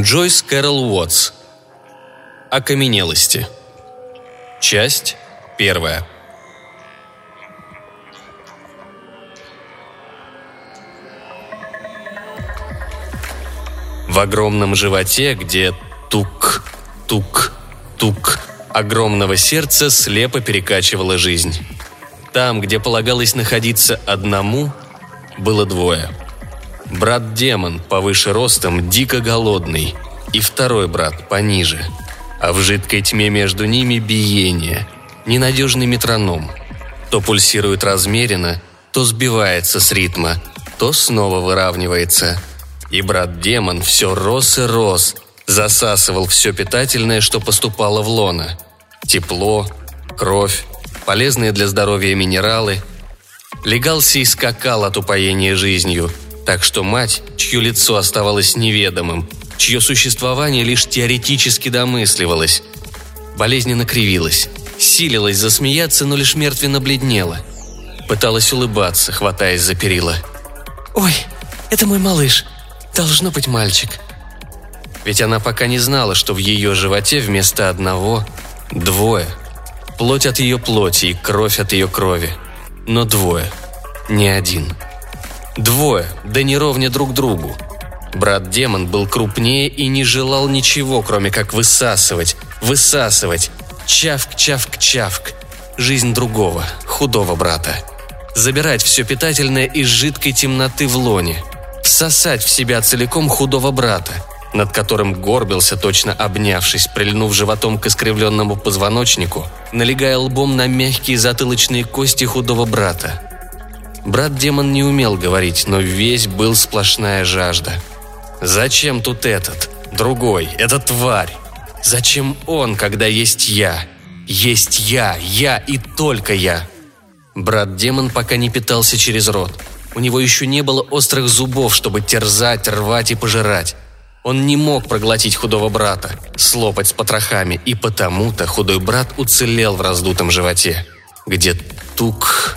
Джойс Кэрол Уотс. Окаменелости. Часть первая. В огромном животе, где тук, тук, тук огромного сердца слепо перекачивала жизнь. Там, где полагалось находиться одному, было двое. Брат-демон, повыше ростом, дико голодный, и второй брат, пониже. А в жидкой тьме между ними биение, ненадежный метроном. То пульсирует размеренно, то сбивается с ритма, то снова выравнивается. И брат-демон все рос и рос, засасывал все питательное, что поступало в лона. Тепло, кровь, полезные для здоровья минералы. Легался и скакал от упоения жизнью, так что мать, чье лицо оставалось неведомым, чье существование лишь теоретически домысливалось, болезненно кривилась, силилась засмеяться, но лишь мертвенно бледнела. Пыталась улыбаться, хватаясь за перила. «Ой, это мой малыш. Должно быть мальчик». Ведь она пока не знала, что в ее животе вместо одного – двое – Плоть от ее плоти и кровь от ее крови. Но двое, не один. Двое, да не ровня друг другу. Брат-демон был крупнее и не желал ничего, кроме как высасывать, высасывать, чавк-чавк-чавк. Жизнь другого, худого брата. Забирать все питательное из жидкой темноты в лоне. Всосать в себя целиком худого брата – над которым горбился, точно обнявшись, прильнув животом к искривленному позвоночнику, налегая лбом на мягкие затылочные кости худого брата. Брат-демон не умел говорить, но весь был сплошная жажда. «Зачем тут этот? Другой? Эта тварь? Зачем он, когда есть я? Есть я, я и только я!» Брат-демон пока не питался через рот. У него еще не было острых зубов, чтобы терзать, рвать и пожирать. Он не мог проглотить худого брата, слопать с потрохами, и потому-то худой брат уцелел в раздутом животе, где тук,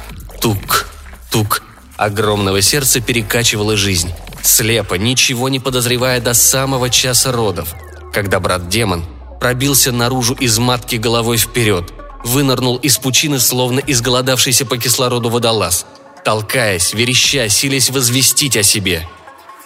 тук, тук огромного сердца перекачивала жизнь, слепо, ничего не подозревая до самого часа родов, когда брат-демон пробился наружу из матки головой вперед, вынырнул из пучины, словно изголодавшийся по кислороду водолаз, толкаясь, вереща, силясь возвестить о себе –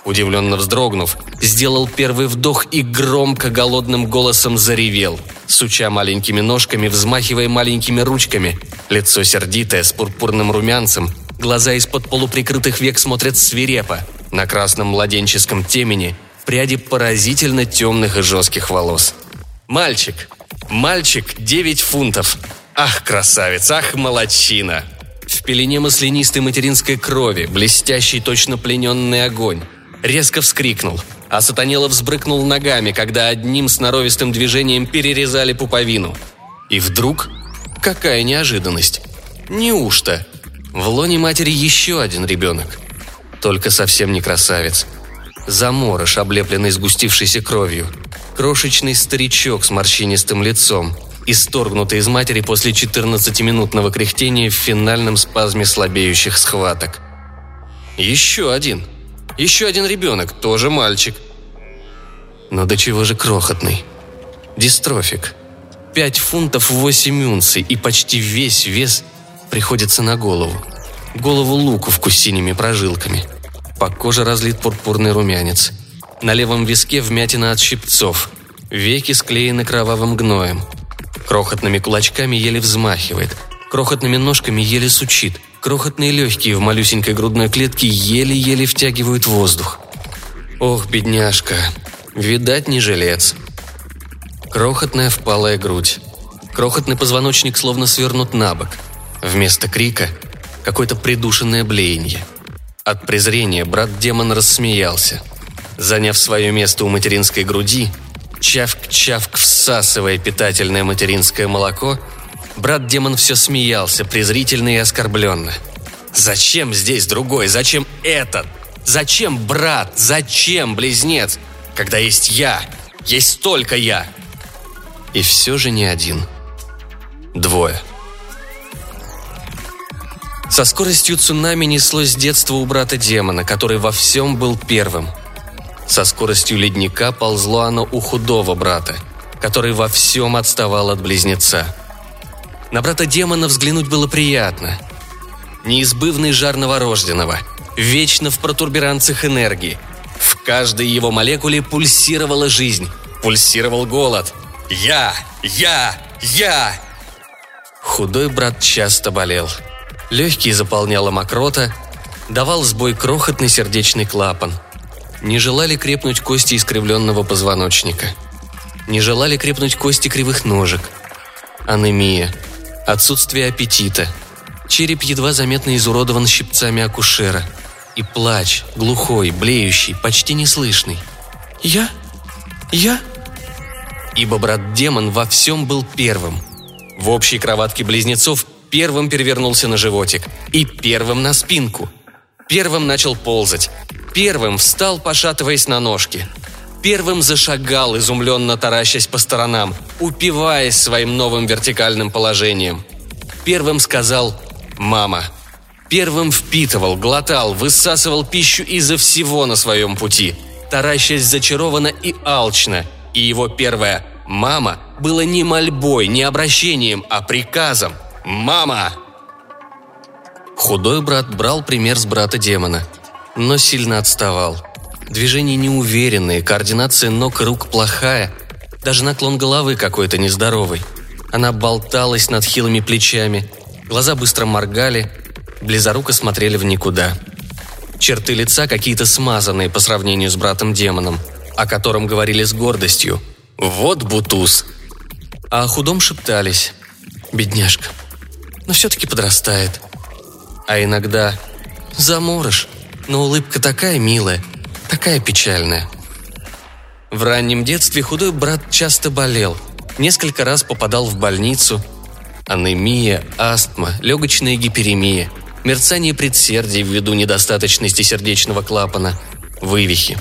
Удивленно вздрогнув, сделал первый вдох и громко голодным голосом заревел, суча маленькими ножками, взмахивая маленькими ручками. Лицо сердитое, с пурпурным румянцем, глаза из-под полуприкрытых век смотрят свирепо. На красном младенческом темени пряди поразительно темных и жестких волос. «Мальчик! Мальчик, девять фунтов! Ах, красавец! Ах, молодчина!» В пелене маслянистой материнской крови, блестящий точно плененный огонь, резко вскрикнул, а Сатанелов взбрыкнул ногами, когда одним сноровистым движением перерезали пуповину. И вдруг... Какая неожиданность! Неужто? В лоне матери еще один ребенок. Только совсем не красавец. Заморыш, облепленный сгустившейся кровью. Крошечный старичок с морщинистым лицом, исторгнутый из матери после 14-минутного кряхтения в финальном спазме слабеющих схваток. Еще один – еще один ребенок, тоже мальчик. Но до чего же крохотный. Дистрофик. Пять фунтов восемь унций, и почти весь вес приходится на голову. Голову луковку с синими прожилками. По коже разлит пурпурный румянец. На левом виске вмятина от щипцов. Веки склеены кровавым гноем. Крохотными кулачками еле взмахивает. Крохотными ножками еле сучит – Крохотные легкие в малюсенькой грудной клетке еле-еле втягивают воздух. Ох, бедняжка, видать не жилец. Крохотная впалая грудь. Крохотный позвоночник словно свернут на бок. Вместо крика – какое-то придушенное блеяние. От презрения брат-демон рассмеялся. Заняв свое место у материнской груди, чавк-чавк всасывая питательное материнское молоко – Брат-демон все смеялся, презрительно и оскорбленно. «Зачем здесь другой? Зачем этот? Зачем брат? Зачем близнец? Когда есть я, есть только я!» И все же не один. Двое. Со скоростью цунами неслось детство у брата демона, который во всем был первым. Со скоростью ледника ползло оно у худого брата, который во всем отставал от близнеца. На брата демона взглянуть было приятно. Неизбывный жар новорожденного, вечно в протурберанцах энергии. В каждой его молекуле пульсировала жизнь, пульсировал голод. «Я! Я! Я!» Худой брат часто болел. Легкие заполняла мокрота, давал сбой крохотный сердечный клапан. Не желали крепнуть кости искривленного позвоночника. Не желали крепнуть кости кривых ножек. Анемия. Отсутствие аппетита. Череп едва заметно изуродован щипцами акушера. И плач, глухой, блеющий, почти неслышный. «Я? Я?» Ибо брат-демон во всем был первым. В общей кроватке близнецов первым перевернулся на животик и первым на спинку. Первым начал ползать. Первым встал, пошатываясь на ножки. Первым зашагал, изумленно таращась по сторонам, упиваясь своим новым вертикальным положением. Первым сказал «мама». Первым впитывал, глотал, высасывал пищу изо всего на своем пути, таращась зачарованно и алчно, и его первое «мама» было не мольбой, не обращением, а приказом – «Мама!» Худой брат брал пример с брата демона, но сильно отставал. Движения неуверенные, координация ног и рук плохая, даже наклон головы какой-то нездоровый. Она болталась над хилыми плечами, глаза быстро моргали, близоруко смотрели в никуда. Черты лица какие-то смазанные по сравнению с братом-демоном, о котором говорили с гордостью. «Вот бутуз!» А о худом шептались. «Бедняжка, но все-таки подрастает. А иногда заморыш, но улыбка такая милая, такая печальная. В раннем детстве худой брат часто болел, несколько раз попадал в больницу. Анемия, астма, легочная гиперемия, мерцание предсердий ввиду недостаточности сердечного клапана, вывихи.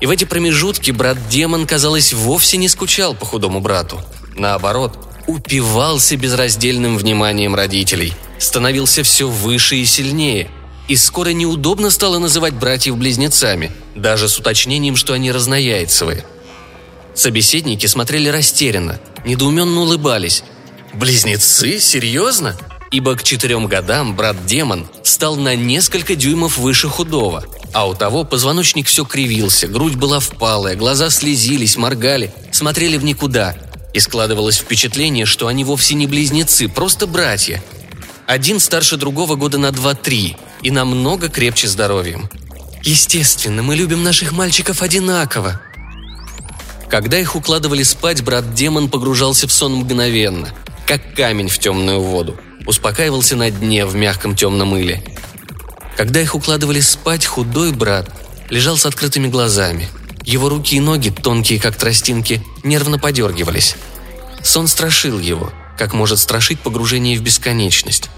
И в эти промежутки брат-демон, казалось, вовсе не скучал по худому брату. Наоборот, упивался безраздельным вниманием родителей, становился все выше и сильнее. И скоро неудобно стало называть братьев близнецами, даже с уточнением, что они разнояйцевые. Собеседники смотрели растерянно, недоуменно улыбались. «Близнецы? Серьезно?» Ибо к четырем годам брат-демон стал на несколько дюймов выше худого, а у того позвоночник все кривился, грудь была впалая, глаза слезились, моргали, смотрели в никуда – и складывалось впечатление, что они вовсе не близнецы, просто братья. Один старше другого года на два-три и намного крепче здоровьем. Естественно, мы любим наших мальчиков одинаково. Когда их укладывали спать, брат-демон погружался в сон мгновенно, как камень в темную воду. Успокаивался на дне в мягком темном мыле. Когда их укладывали спать, худой брат лежал с открытыми глазами – его руки и ноги, тонкие как тростинки, нервно подергивались. Сон страшил его, как может страшить погружение в бесконечность.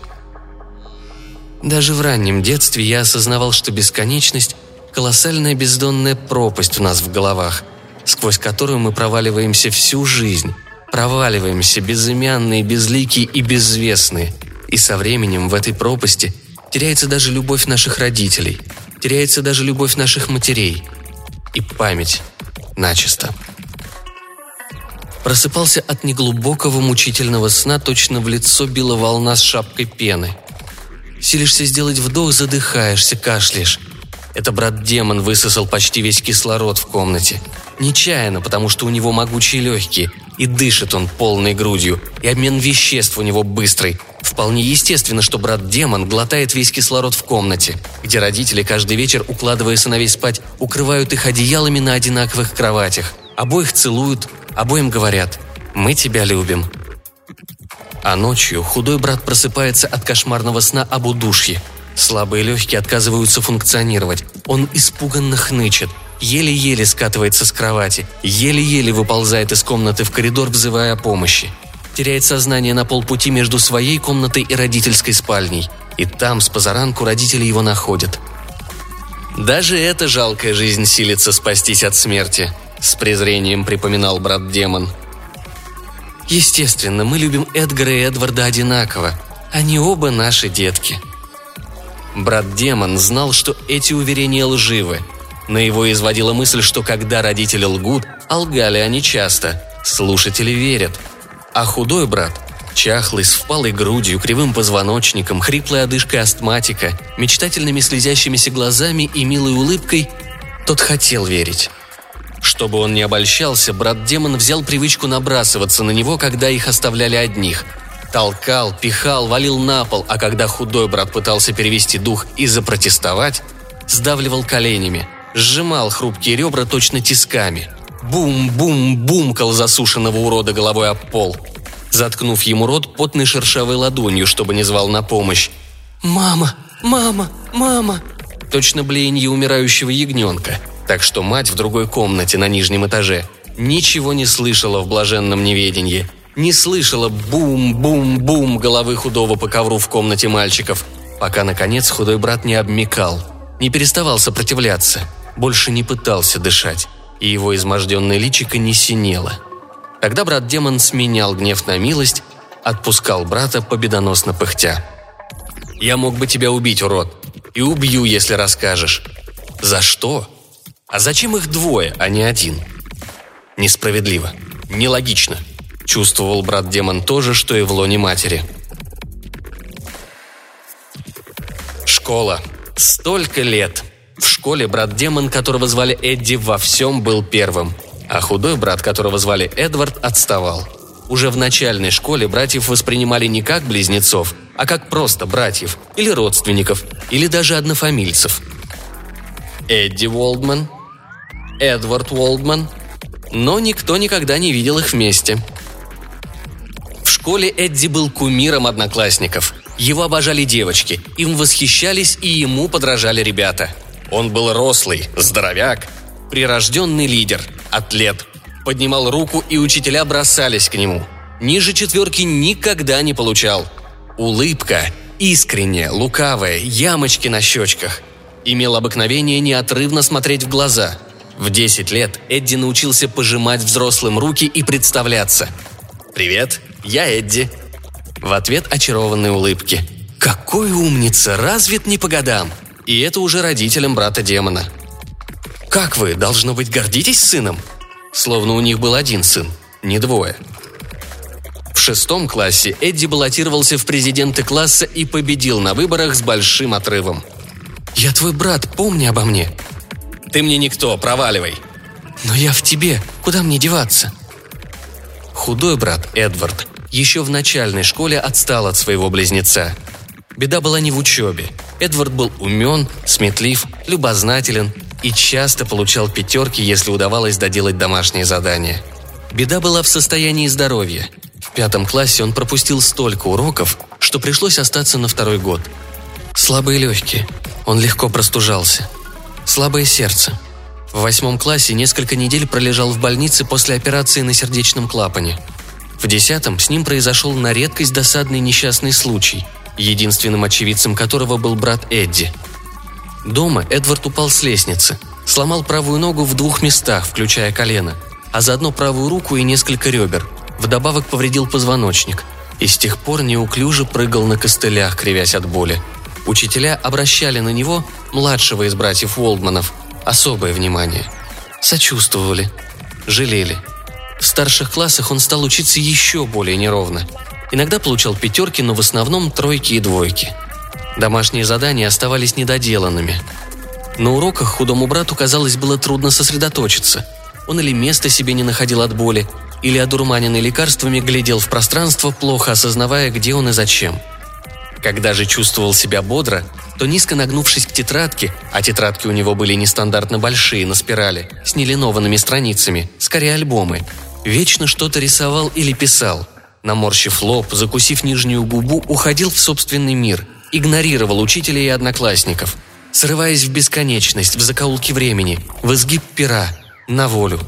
Даже в раннем детстве я осознавал, что бесконечность – колоссальная бездонная пропасть у нас в головах, сквозь которую мы проваливаемся всю жизнь, проваливаемся безымянные, безликие и безвестные. И со временем в этой пропасти теряется даже любовь наших родителей, теряется даже любовь наших матерей – и память начисто. Просыпался от неглубокого мучительного сна, точно в лицо била волна с шапкой пены. Силишься сделать вдох, задыхаешься, кашляешь. Это брат-демон высосал почти весь кислород в комнате. Нечаянно, потому что у него могучие легкие, и дышит он полной грудью, и обмен веществ у него быстрый, Вполне естественно, что брат-демон глотает весь кислород в комнате, где родители каждый вечер, укладывая сыновей спать, укрывают их одеялами на одинаковых кроватях. Обоих целуют, обоим говорят «Мы тебя любим». А ночью худой брат просыпается от кошмарного сна об удушье. Слабые легкие отказываются функционировать. Он испуганно хнычет, еле-еле скатывается с кровати, еле-еле выползает из комнаты в коридор, взывая о помощи теряет сознание на полпути между своей комнатой и родительской спальней. И там, с позаранку, родители его находят. «Даже эта жалкая жизнь силится спастись от смерти», — с презрением припоминал брат-демон. «Естественно, мы любим Эдгара и Эдварда одинаково. Они оба наши детки». Брат-демон знал, что эти уверения лживы. Но его изводила мысль, что когда родители лгут, а лгали они часто, слушатели верят. А худой брат, чахлый, с впалой грудью, кривым позвоночником, хриплой одышкой астматика, мечтательными слезящимися глазами и милой улыбкой, тот хотел верить. Чтобы он не обольщался, брат-демон взял привычку набрасываться на него, когда их оставляли одних. Толкал, пихал, валил на пол, а когда худой брат пытался перевести дух и запротестовать, сдавливал коленями, сжимал хрупкие ребра точно тисками. Бум-бум-бумкал засушенного урода головой об пол. Заткнув ему рот потной шершавой ладонью, чтобы не звал на помощь. «Мама! Мама! Мама!» Точно блеяние умирающего ягненка – так что мать в другой комнате на нижнем этаже ничего не слышала в блаженном неведении, не слышала бум-бум-бум головы худого по ковру в комнате мальчиков, пока, наконец, худой брат не обмекал, не переставал сопротивляться, больше не пытался дышать, и его изможденное личико не синело. Тогда брат-демон сменял гнев на милость, отпускал брата победоносно пыхтя. «Я мог бы тебя убить, урод, и убью, если расскажешь. За что?» А зачем их двое, а не один? Несправедливо. Нелогично. Чувствовал брат-демон то же, что и в лоне матери. Школа. Столько лет. В школе брат-демон, которого звали Эдди, во всем был первым. А худой брат, которого звали Эдвард, отставал. Уже в начальной школе братьев воспринимали не как близнецов, а как просто братьев, или родственников, или даже однофамильцев. Эдди Уолдман, Эдвард Уолдман, но никто никогда не видел их вместе. В школе Эдди был кумиром одноклассников. Его обожали девочки, им восхищались и ему подражали ребята. Он был рослый, здоровяк, прирожденный лидер, атлет. Поднимал руку, и учителя бросались к нему. Ниже четверки никогда не получал. Улыбка, искренняя, лукавая, ямочки на щечках. Имел обыкновение неотрывно смотреть в глаза – в 10 лет Эдди научился пожимать взрослым руки и представляться. «Привет, я Эдди». В ответ очарованные улыбки. «Какой умница, развит не по годам!» И это уже родителям брата-демона. «Как вы, должно быть, гордитесь сыном?» Словно у них был один сын, не двое. В шестом классе Эдди баллотировался в президенты класса и победил на выборах с большим отрывом. «Я твой брат, помни обо мне», ты мне никто, проваливай!» «Но я в тебе. Куда мне деваться?» Худой брат Эдвард еще в начальной школе отстал от своего близнеца. Беда была не в учебе. Эдвард был умен, сметлив, любознателен и часто получал пятерки, если удавалось доделать домашние задания. Беда была в состоянии здоровья. В пятом классе он пропустил столько уроков, что пришлось остаться на второй год. Слабые легкие. Он легко простужался – Слабое сердце. В восьмом классе несколько недель пролежал в больнице после операции на сердечном клапане. В десятом с ним произошел на редкость досадный несчастный случай, единственным очевидцем которого был брат Эдди. Дома Эдвард упал с лестницы, сломал правую ногу в двух местах, включая колено, а заодно правую руку и несколько ребер. Вдобавок повредил позвоночник и с тех пор неуклюже прыгал на костылях, кривясь от боли – Учителя обращали на него, младшего из братьев Уолдманов, особое внимание. Сочувствовали, жалели. В старших классах он стал учиться еще более неровно. Иногда получал пятерки, но в основном тройки и двойки. Домашние задания оставались недоделанными. На уроках худому брату, казалось, было трудно сосредоточиться. Он или места себе не находил от боли, или одурманенный лекарствами глядел в пространство, плохо осознавая, где он и зачем – когда же чувствовал себя бодро, то низко нагнувшись к тетрадке, а тетрадки у него были нестандартно большие, на спирали, с нелинованными страницами, скорее альбомы, вечно что-то рисовал или писал. Наморщив лоб, закусив нижнюю губу, уходил в собственный мир, игнорировал учителя и одноклассников, срываясь в бесконечность, в закоулки времени, в изгиб пера, на волю.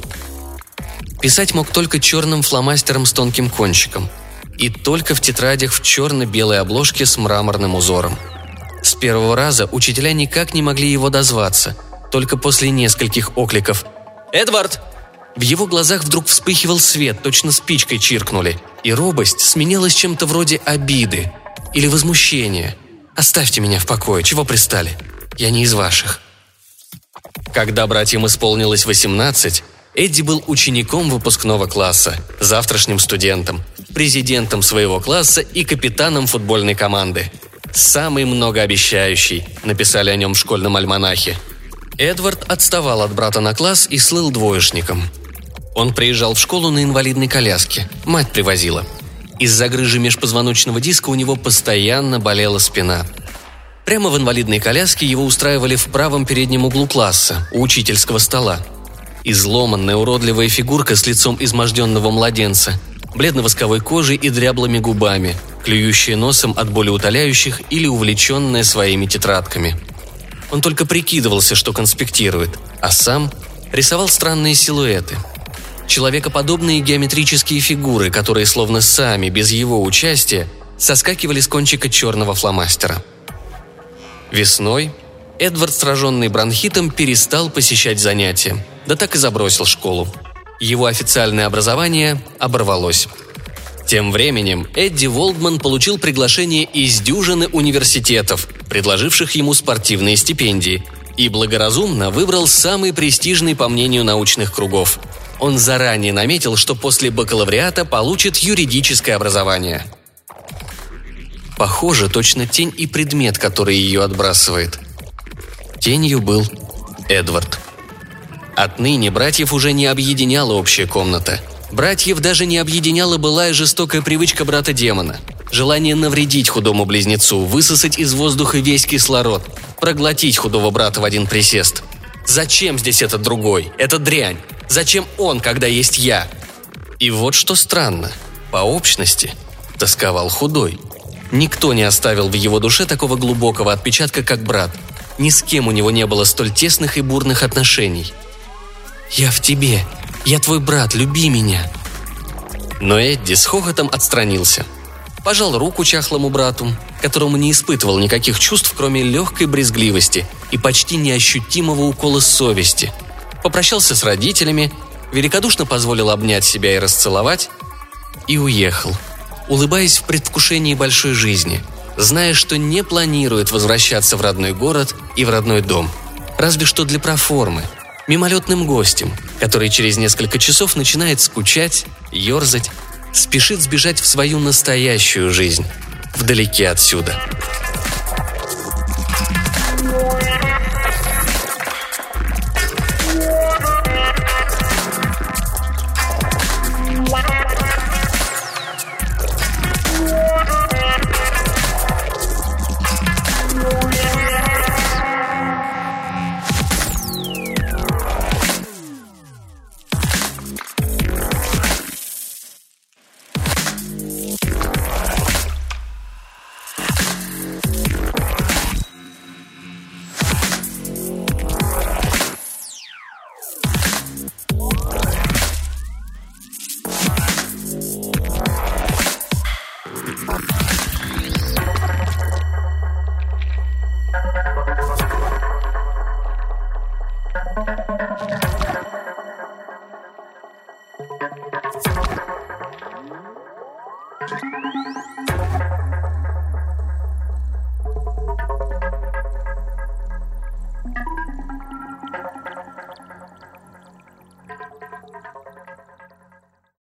Писать мог только черным фломастером с тонким кончиком – и только в тетрадях в черно-белой обложке с мраморным узором. С первого раза учителя никак не могли его дозваться, только после нескольких окликов «Эдвард!» В его глазах вдруг вспыхивал свет, точно спичкой чиркнули, и робость сменилась чем-то вроде обиды или возмущения. «Оставьте меня в покое, чего пристали? Я не из ваших». Когда братьям исполнилось 18, Эдди был учеником выпускного класса, завтрашним студентом, президентом своего класса и капитаном футбольной команды. «Самый многообещающий», — написали о нем в школьном альманахе. Эдвард отставал от брата на класс и слыл двоечником. Он приезжал в школу на инвалидной коляске. Мать привозила. Из-за грыжи межпозвоночного диска у него постоянно болела спина. Прямо в инвалидной коляске его устраивали в правом переднем углу класса, у учительского стола. Изломанная уродливая фигурка с лицом изможденного младенца, бледно-восковой кожей и дряблыми губами, клюющая носом от боли утоляющих или увлеченная своими тетрадками – он только прикидывался, что конспектирует, а сам рисовал странные силуэты. Человекоподобные геометрические фигуры, которые словно сами, без его участия, соскакивали с кончика черного фломастера. Весной Эдвард, сраженный бронхитом, перестал посещать занятия, да так и забросил школу. Его официальное образование оборвалось. Тем временем Эдди Волдман получил приглашение из дюжины университетов, предложивших ему спортивные стипендии, и благоразумно выбрал самый престижный по мнению научных кругов. Он заранее наметил, что после бакалавриата получит юридическое образование. Похоже, точно тень и предмет, который ее отбрасывает. Тенью был Эдвард. Отныне братьев уже не объединяла общая комната – Братьев даже не объединяла былая жестокая привычка брата-демона. Желание навредить худому близнецу, высосать из воздуха весь кислород, проглотить худого брата в один присест. Зачем здесь этот другой, эта дрянь? Зачем он, когда есть я? И вот что странно. По общности тосковал худой. Никто не оставил в его душе такого глубокого отпечатка, как брат. Ни с кем у него не было столь тесных и бурных отношений. «Я в тебе», я твой брат, люби меня!» Но Эдди с хохотом отстранился. Пожал руку чахлому брату, которому не испытывал никаких чувств, кроме легкой брезгливости и почти неощутимого укола совести. Попрощался с родителями, великодушно позволил обнять себя и расцеловать, и уехал, улыбаясь в предвкушении большой жизни, зная, что не планирует возвращаться в родной город и в родной дом. Разве что для проформы – мимолетным гостем, который через несколько часов начинает скучать, ерзать, спешит сбежать в свою настоящую жизнь, вдалеке отсюда.